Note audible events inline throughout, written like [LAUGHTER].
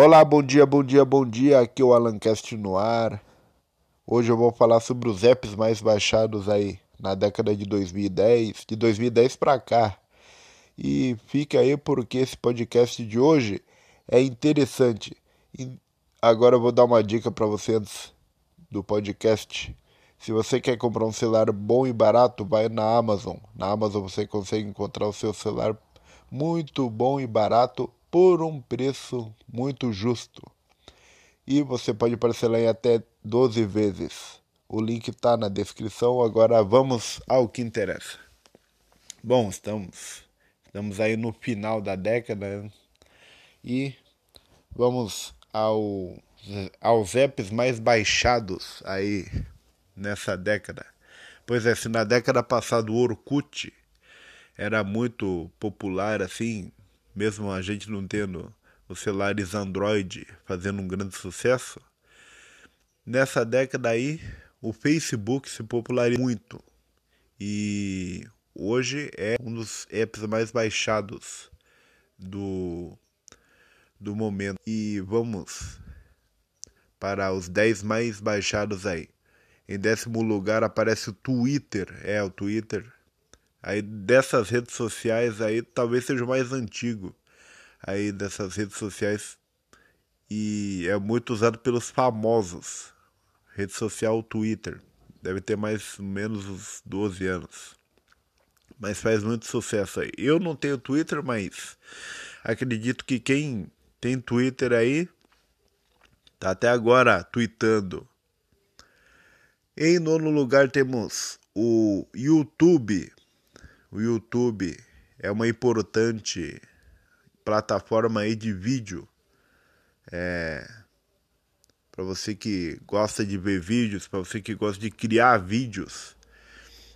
Olá, bom dia, bom dia, bom dia. Aqui é o Alancast no ar. Hoje eu vou falar sobre os apps mais baixados aí na década de 2010, de 2010 para cá. E fica aí porque esse podcast de hoje é interessante. E agora eu vou dar uma dica para você antes do podcast. Se você quer comprar um celular bom e barato, vai na Amazon. Na Amazon você consegue encontrar o seu celular muito bom e barato por um preço muito justo. E você pode parcelar em até 12 vezes. O link está na descrição. Agora vamos ao que interessa. Bom, estamos, estamos aí no final da década né? e vamos ao, aos apps mais baixados aí nessa década. Pois é, se na década passada o Orkut era muito popular assim, mesmo a gente não tendo os celulares Android fazendo um grande sucesso, nessa década aí o Facebook se popularizou muito e hoje é um dos apps mais baixados do, do momento. E vamos para os 10 mais baixados aí. Em décimo lugar aparece o Twitter, é o Twitter Aí dessas redes sociais aí talvez seja o mais antigo aí dessas redes sociais e é muito usado pelos famosos. Rede social Twitter. Deve ter mais ou menos uns 12 anos. Mas faz muito sucesso aí. Eu não tenho Twitter, mas acredito que quem tem Twitter aí tá até agora tweetando. Em nono lugar temos o YouTube o YouTube é uma importante plataforma aí de vídeo. É, para você que gosta de ver vídeos, para você que gosta de criar vídeos.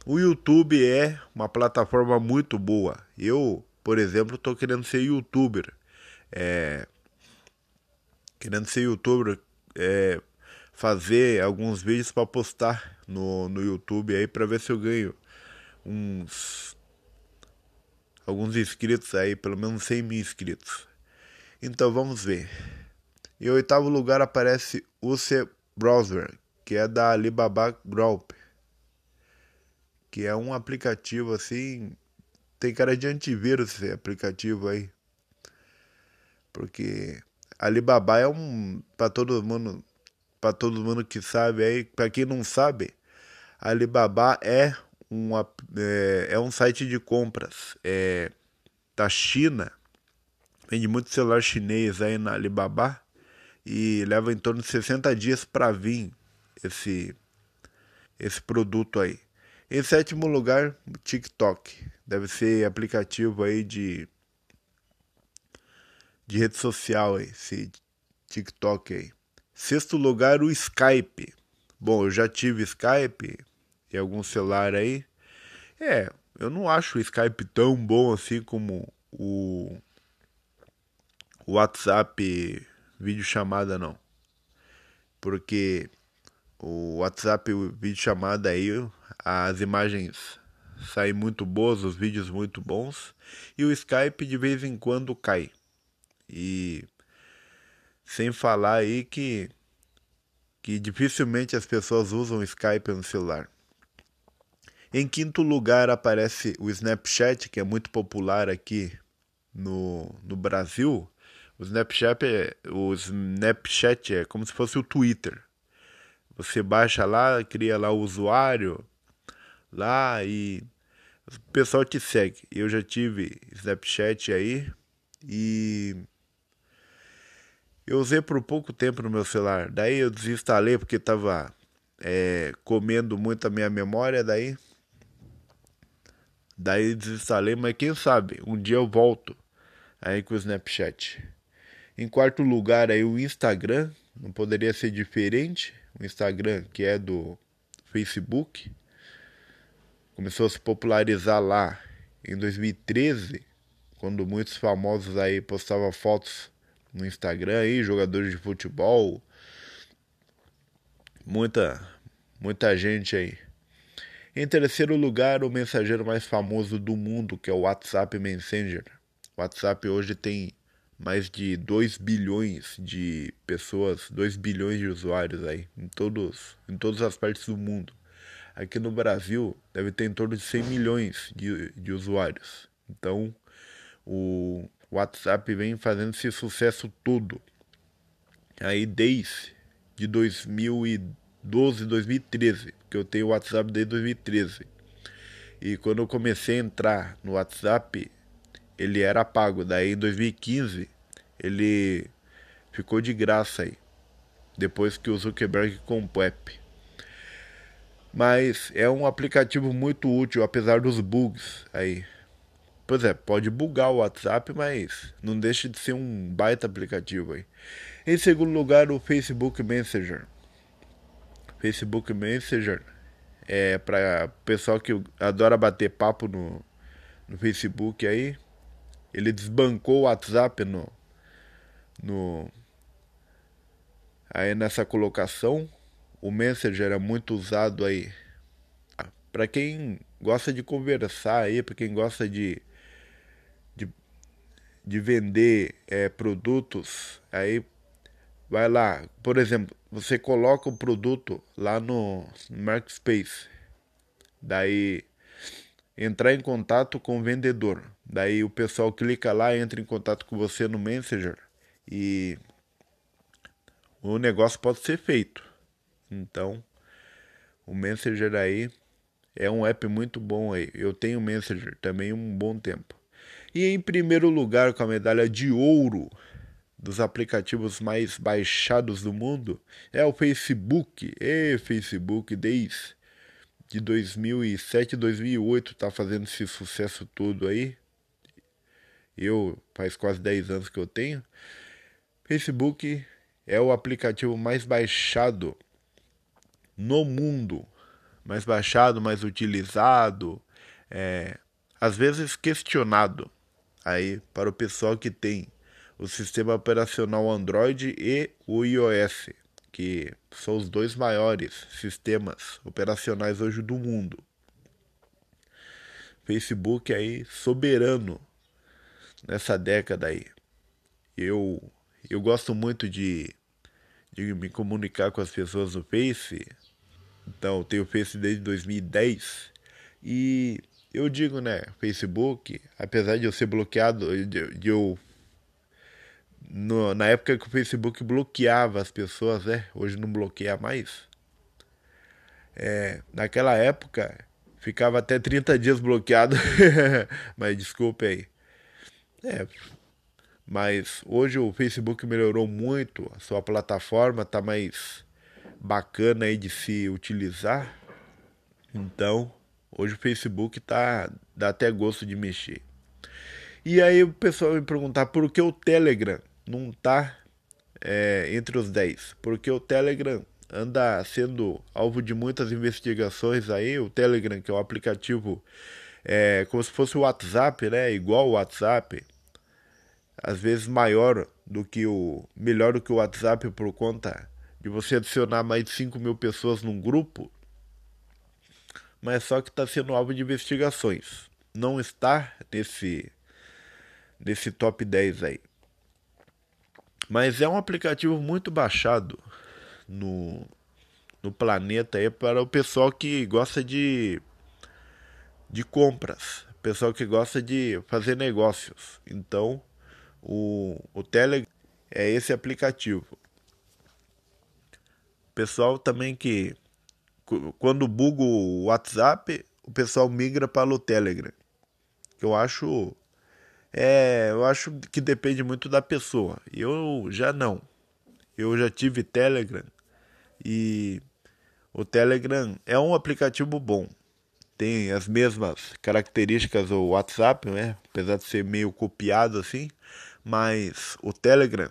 O YouTube é uma plataforma muito boa. Eu, por exemplo, estou querendo ser youtuber. É, querendo ser youtuber, é, fazer alguns vídeos para postar no, no YouTube aí para ver se eu ganho uns alguns inscritos aí, pelo menos 100 mil inscritos. Então vamos ver. Em oitavo lugar aparece o C Browser, que é da Alibaba Group, que é um aplicativo assim, tem cara de antivírus esse aplicativo aí. Porque Alibaba é um para todo mundo, para todo mundo que sabe aí, para quem não sabe, Alibaba é um, é, é um site de compras é, da China. Vende muito celular chinês aí na Alibaba e leva em torno de 60 dias para vir esse, esse produto aí. Em sétimo lugar, TikTok. Deve ser aplicativo aí de, de rede social aí, esse TikTok aí. Sexto lugar, o Skype. Bom, eu já tive Skype, em algum celular aí. É, eu não acho o Skype tão bom assim como o, WhatsApp vídeo chamada não. Porque o WhatsApp vídeo chamada aí, as imagens saem muito boas, os vídeos muito bons, e o Skype de vez em quando cai. E sem falar aí que que dificilmente as pessoas usam Skype no celular. Em quinto lugar aparece o Snapchat, que é muito popular aqui no, no Brasil. O Snapchat, é, o Snapchat é como se fosse o Twitter. Você baixa lá, cria lá o usuário lá e o pessoal te segue. Eu já tive Snapchat aí e eu usei por pouco tempo no meu celular. Daí eu desinstalei porque estava é, comendo muito a minha memória. Daí Daí desinstalei, mas quem sabe um dia eu volto aí com o Snapchat. Em quarto lugar aí o Instagram, não poderia ser diferente. O Instagram que é do Facebook começou a se popularizar lá em 2013, quando muitos famosos aí postavam fotos no Instagram aí, jogadores de futebol, muita muita gente aí. Em terceiro lugar, o mensageiro mais famoso do mundo, que é o WhatsApp Messenger. O WhatsApp hoje tem mais de 2 bilhões de pessoas, 2 bilhões de usuários aí, em, todos, em todas as partes do mundo. Aqui no Brasil deve ter em torno de 100 milhões de, de usuários. Então o WhatsApp vem fazendo esse sucesso todo. Aí desde de 2012, 2013, que eu tenho o WhatsApp desde 2013. E quando eu comecei a entrar no WhatsApp, ele era pago. Daí em 2015 ele ficou de graça aí. Depois que o Zuckerberg comprou o app. Mas é um aplicativo muito útil, apesar dos bugs aí. Pois é, pode bugar o WhatsApp, mas não deixa de ser um baita aplicativo aí. Em segundo lugar, o Facebook Messenger. Facebook Messenger é para pessoal que adora bater papo no, no Facebook aí. Ele desbancou o WhatsApp no, no aí nessa colocação. O Messenger é muito usado aí para quem gosta de conversar aí, para quem gosta de, de, de vender é, produtos, aí vai lá, por exemplo, você coloca o produto lá no Marketplace, daí entrar em contato com o vendedor, daí o pessoal clica lá, entra em contato com você no Messenger e o negócio pode ser feito. Então, o Messenger aí é um app muito bom aí. Eu tenho o Messenger também um bom tempo. E em primeiro lugar, com a medalha de ouro dos aplicativos mais baixados do mundo, é o Facebook. E Facebook, desde de 2007, 2008, tá fazendo esse sucesso todo aí. Eu, faz quase 10 anos que eu tenho. Facebook é o aplicativo mais baixado no mundo mais baixado, mais utilizado, é, às vezes questionado aí para o pessoal que tem o sistema operacional Android e o iOS, que são os dois maiores sistemas operacionais hoje do mundo. Facebook aí soberano nessa década aí. Eu eu gosto muito de, de me comunicar com as pessoas no Face, então, eu tenho Face desde 2010 e eu digo, né, Facebook, apesar de eu ser bloqueado, de, de eu no, na época que o Facebook bloqueava as pessoas, né? Hoje não bloqueia mais. É, naquela época ficava até 30 dias bloqueado, [LAUGHS] mas desculpe aí. É, mas hoje o Facebook melhorou muito, a sua plataforma está mais bacana aí de se utilizar. Então, hoje o Facebook tá dá até gosto de mexer. E aí o pessoal me perguntar por que o Telegram não tá é, entre os 10? Porque o Telegram anda sendo alvo de muitas investigações aí. O Telegram, que é um aplicativo é, como se fosse o WhatsApp, né? Igual o WhatsApp, às vezes maior do que o melhor do que o WhatsApp por conta de você adicionar mais de 5 mil pessoas num grupo, mas só que está sendo alvo de investigações. Não está nesse, nesse top 10 aí. Mas é um aplicativo muito baixado no, no planeta aí para o pessoal que gosta de, de compras, pessoal que gosta de fazer negócios. Então, o, o Telegram é esse aplicativo pessoal também que quando buga o WhatsApp, o pessoal migra para o Telegram. Eu acho é, eu acho que depende muito da pessoa. Eu já não. Eu já tive Telegram e o Telegram é um aplicativo bom. Tem as mesmas características do WhatsApp, né? Apesar de ser meio copiado assim, mas o Telegram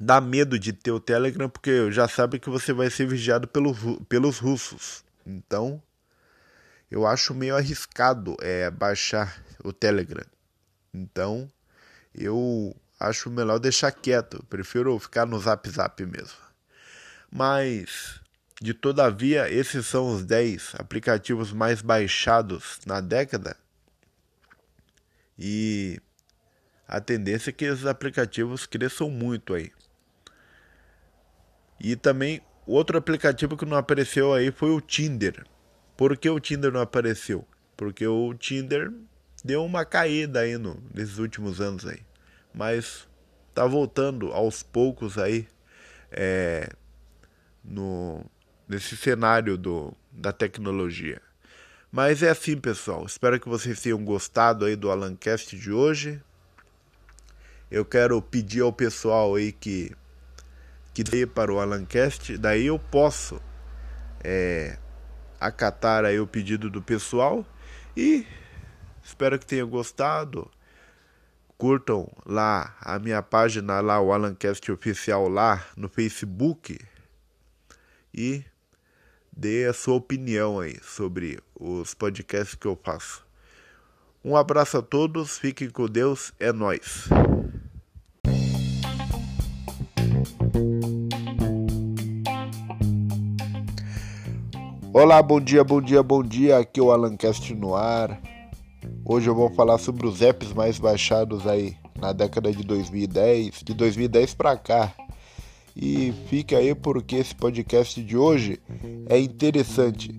dá medo de ter o Telegram porque já sabe que você vai ser vigiado pelo, pelos russos. Então, eu acho meio arriscado é, baixar o Telegram. Então, eu acho melhor deixar quieto. Prefiro ficar no Zap Zap mesmo. Mas, de todavia, esses são os 10 aplicativos mais baixados na década. E a tendência é que esses aplicativos cresçam muito aí. E também outro aplicativo que não apareceu aí foi o Tinder. Por que o Tinder não apareceu? Porque o Tinder deu uma caída aí no, nesses últimos anos aí. Mas tá voltando aos poucos aí é, no, nesse cenário do, da tecnologia. Mas é assim, pessoal. Espero que vocês tenham gostado aí do Alancast de hoje. Eu quero pedir ao pessoal aí que que dê para o Alancast, daí eu posso é, acatar aí o pedido do pessoal e espero que tenham gostado. Curtam lá a minha página lá, o Alancast oficial lá no Facebook e dê a sua opinião aí sobre os podcasts que eu faço. Um abraço a todos, fiquem com Deus, é nós. Olá, bom dia, bom dia, bom dia. Aqui é o Alancast no ar. Hoje eu vou falar sobre os apps mais baixados aí na década de 2010, de 2010 para cá. E fique aí porque esse podcast de hoje é interessante.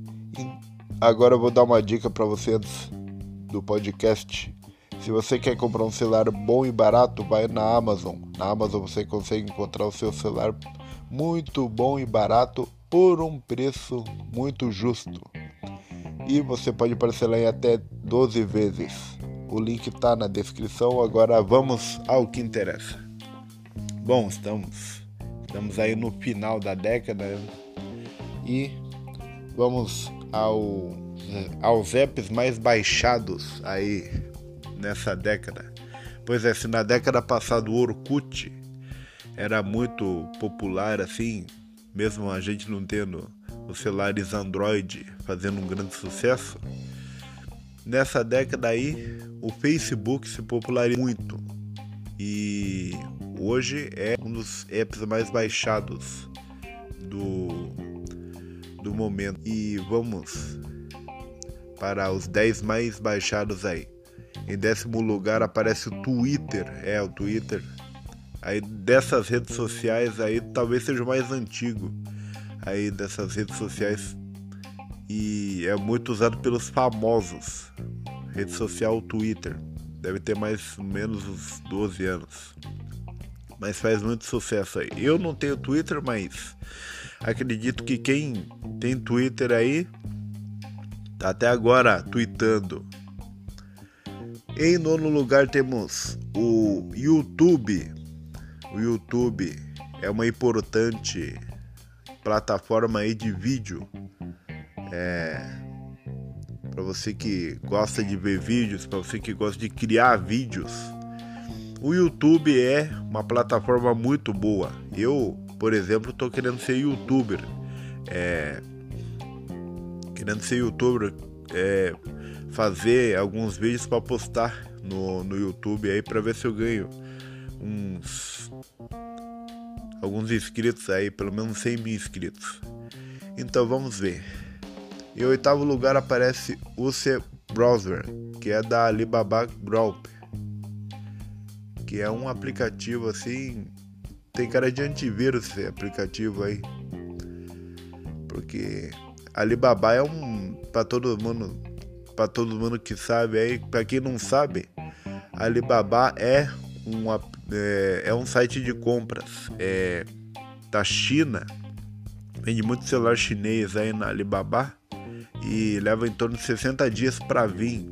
Agora eu vou dar uma dica para você antes do podcast. Se você quer comprar um celular bom e barato, vai na Amazon. Na Amazon você consegue encontrar o seu celular muito bom e barato por um preço muito justo. E você pode parcelar em até 12 vezes. O link está na descrição. Agora vamos ao que interessa. Bom, estamos estamos aí no final da década e vamos ao aos apps mais baixados aí nessa década. Pois é, se na década passada o Orkut era muito popular assim, mesmo a gente não tendo os celulares Android fazendo um grande sucesso, nessa década aí o Facebook se popularizou muito e hoje é um dos apps mais baixados do, do momento. E vamos para os 10 mais baixados aí. Em décimo lugar aparece o Twitter, é o Twitter aí dessas redes sociais aí talvez seja o mais antigo aí dessas redes sociais e é muito usado pelos famosos. Rede social Twitter. Deve ter mais ou menos uns 12 anos. Mas faz muito sucesso aí. Eu não tenho Twitter, mas acredito que quem tem Twitter aí tá até agora tweetando. Em nono lugar temos o YouTube o YouTube é uma importante plataforma aí de vídeo. É, para você que gosta de ver vídeos, para você que gosta de criar vídeos. O YouTube é uma plataforma muito boa. Eu, por exemplo, estou querendo ser youtuber. É, querendo ser youtuber, é, fazer alguns vídeos para postar no, no YouTube aí para ver se eu ganho uns alguns inscritos aí, pelo menos 100 mil inscritos. Então vamos ver. Em oitavo lugar aparece o C Browser, que é da Alibaba Group, que é um aplicativo assim, tem cara de antivírus esse aplicativo aí, porque Alibaba é um para todo mundo, para todo mundo que sabe aí, para quem não sabe, Alibaba é um, é, é um site de compras é, da China. Vende muito celular chinês aí na Alibaba e leva em torno de 60 dias para vir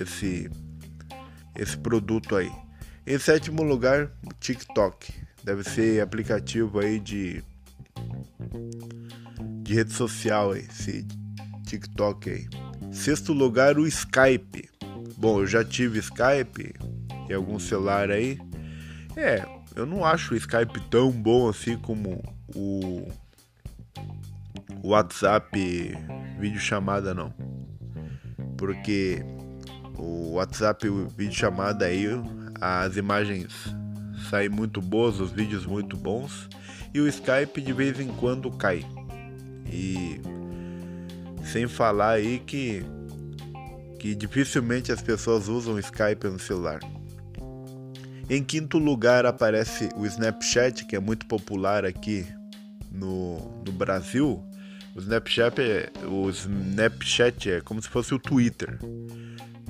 esse, esse produto aí. Em sétimo lugar, TikTok. Deve ser aplicativo aí de, de rede social esse TikTok aí. Sexto lugar, o Skype. Bom, eu já tive Skype, em algum celular aí. É, eu não acho o Skype tão bom assim como o, WhatsApp vídeo chamada não. Porque o WhatsApp vídeo chamada aí as imagens saem muito boas, os vídeos muito bons e o Skype de vez em quando cai. E sem falar aí que que dificilmente as pessoas usam Skype no celular. Em quinto lugar aparece o Snapchat, que é muito popular aqui no, no Brasil. O Snapchat, é, o Snapchat é como se fosse o Twitter.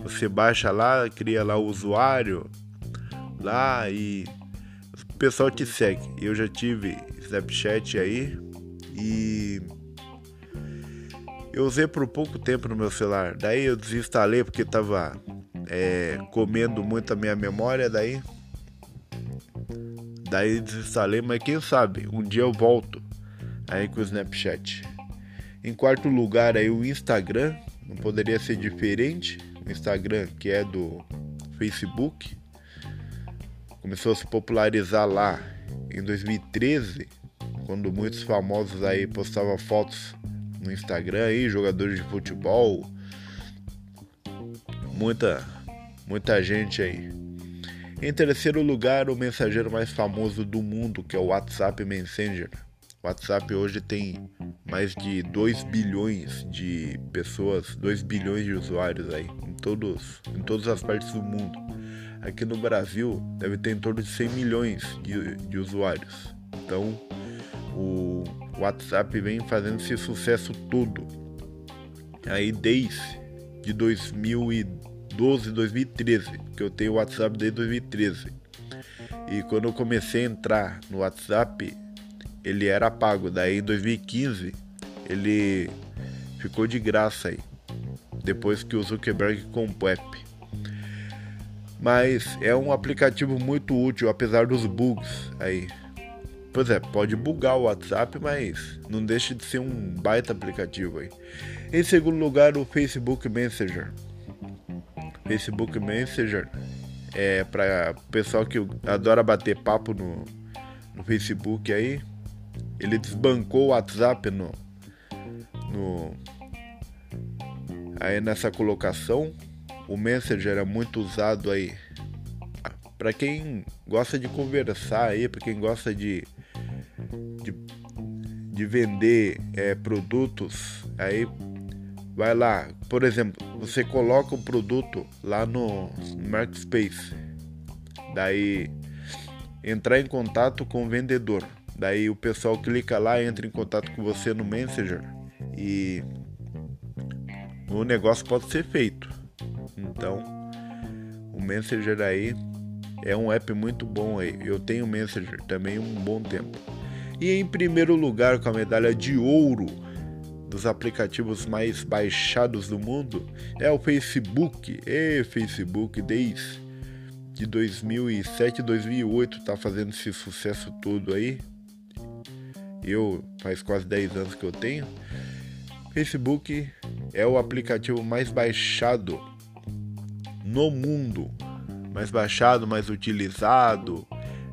Você baixa lá, cria lá o usuário lá e o pessoal te segue. Eu já tive Snapchat aí e eu usei por pouco tempo no meu celular. Daí eu desinstalei porque tava é, comendo muito a minha memória. Daí, daí desinstalei, mas quem sabe um dia eu volto aí com o Snapchat. Em quarto lugar aí o Instagram, não poderia ser diferente. O Instagram que é do Facebook começou a se popularizar lá em 2013, quando muitos famosos aí postavam fotos no Instagram aí, jogadores de futebol, muita muita gente aí. Em terceiro lugar, o mensageiro mais famoso do mundo, que é o WhatsApp Messenger. O WhatsApp hoje tem mais de 2 bilhões de pessoas, 2 bilhões de usuários aí, em, todos, em todas as partes do mundo. Aqui no Brasil deve ter em torno de 100 milhões de, de usuários. Então o WhatsApp vem fazendo esse sucesso todo. Aí desde de 2012, 2013, que eu tenho o WhatsApp desde 2013. E quando eu comecei a entrar no WhatsApp, ele era pago. Daí em 2015 ele ficou de graça aí. Depois que o Zuckerberg comprou o app. Mas é um aplicativo muito útil, apesar dos bugs aí. Pois é, pode bugar o WhatsApp, mas não deixa de ser um baita aplicativo aí. Em segundo lugar, o Facebook Messenger. Facebook Messenger é para pessoal que adora bater papo no, no Facebook aí. Ele desbancou o WhatsApp no, no aí nessa colocação. O Messenger é muito usado aí para quem gosta de conversar aí, para quem gosta de, de, de vender é, produtos, aí vai lá, por exemplo, você coloca um produto lá no Marketplace, daí entrar em contato com o vendedor. Daí o pessoal clica lá, entra em contato com você no Messenger e o negócio pode ser feito. Então, o Messenger aí é um app muito bom aí. Eu tenho o Messenger também um bom tempo. E em primeiro lugar com a medalha de ouro dos aplicativos mais baixados do mundo é o Facebook. E Facebook desde de 2007, 2008 tá fazendo esse sucesso todo aí eu faz quase 10 anos que eu tenho. Facebook é o aplicativo mais baixado no mundo, mais baixado, mais utilizado,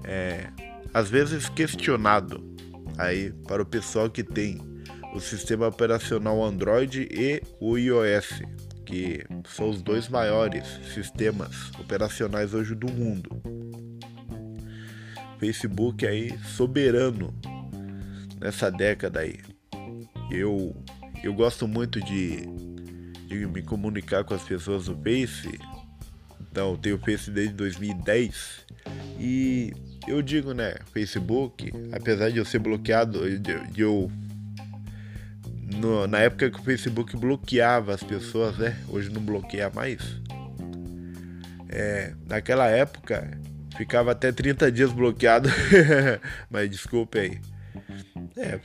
é, às vezes questionado aí para o pessoal que tem o sistema operacional Android e o iOS, que são os dois maiores sistemas operacionais hoje do mundo. Facebook aí soberano nessa década aí. Eu, eu gosto muito de, de me comunicar com as pessoas no Face. Então, eu tenho Face desde 2010. E eu digo, né, Facebook, apesar de eu ser bloqueado, de, de eu. No, na época que o Facebook bloqueava as pessoas, né? Hoje não bloqueia mais. É, naquela época ficava até 30 dias bloqueado. [LAUGHS] Mas desculpe aí. É,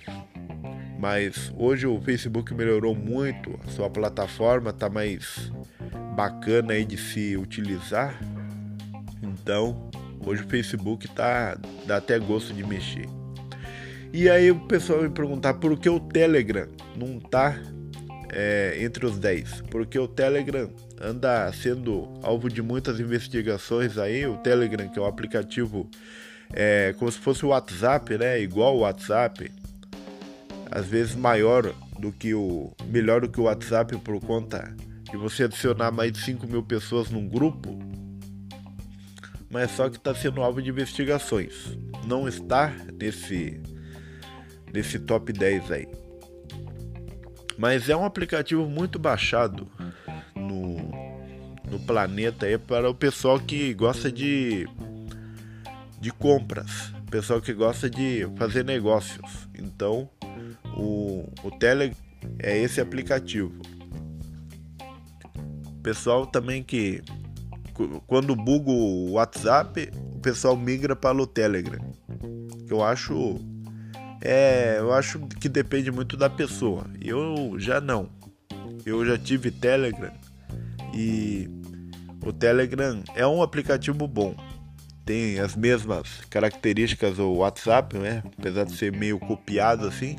mas hoje o Facebook melhorou muito, a sua plataforma está mais bacana aí de se utilizar. Então, hoje o Facebook tá dá até gosto de mexer. E aí o pessoal me perguntar por que o Telegram não tá é, entre os 10? Porque o Telegram anda sendo alvo de muitas investigações aí. O Telegram, que é um aplicativo é, como se fosse o WhatsApp, né? Igual o WhatsApp, às vezes maior do que o melhor do que o WhatsApp por conta de você adicionar mais de 5 mil pessoas num grupo, mas só que está sendo alvo de investigações. Não está nesse nesse top 10 aí. Mas é um aplicativo muito baixado no, no planeta aí para o pessoal que gosta de de compras, pessoal que gosta de fazer negócios. Então, o, o Telegram é esse aplicativo. Pessoal também que quando buga o WhatsApp, o pessoal migra para o Telegram. Eu acho é, eu acho que depende muito da pessoa. Eu já não. Eu já tive Telegram e o Telegram é um aplicativo bom. Tem as mesmas características do WhatsApp, né? Apesar de ser meio copiado assim,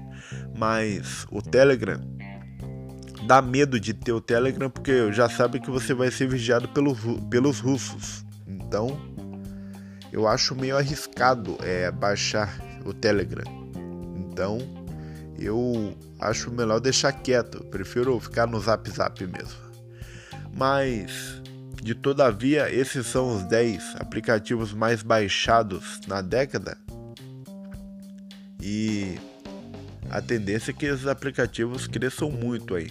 mas o Telegram dá medo de ter o Telegram porque já sabe que você vai ser vigiado pelos, pelos russos. Então, eu acho meio arriscado é, baixar o Telegram. Então, eu acho melhor deixar quieto. Prefiro ficar no Zap Zap mesmo. Mas, de todavia, esses são os 10 aplicativos mais baixados na década. E a tendência é que esses aplicativos cresçam muito aí.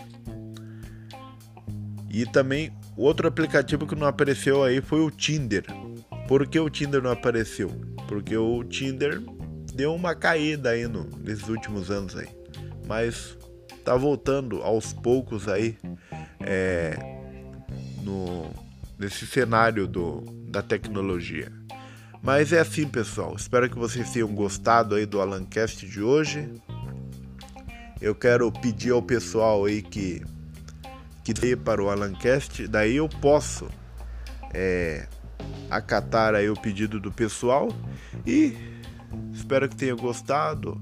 E também outro aplicativo que não apareceu aí foi o Tinder. Por que o Tinder não apareceu? Porque o Tinder deu uma caída aí no, nesses últimos anos aí. Mas tá voltando aos poucos aí é, no, nesse cenário do, da tecnologia. Mas é assim, pessoal. Espero que vocês tenham gostado aí do Alancast de hoje. Eu quero pedir ao pessoal aí que que dê para o Alancast, daí eu posso é, acatar aí o pedido do pessoal e espero que tenham gostado.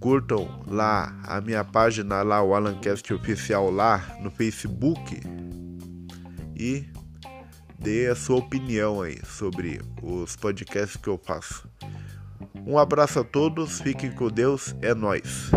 Curtam lá a minha página lá, o Alancast oficial lá no Facebook e dê a sua opinião aí sobre os podcasts que eu faço. Um abraço a todos, fiquem com Deus, é nós.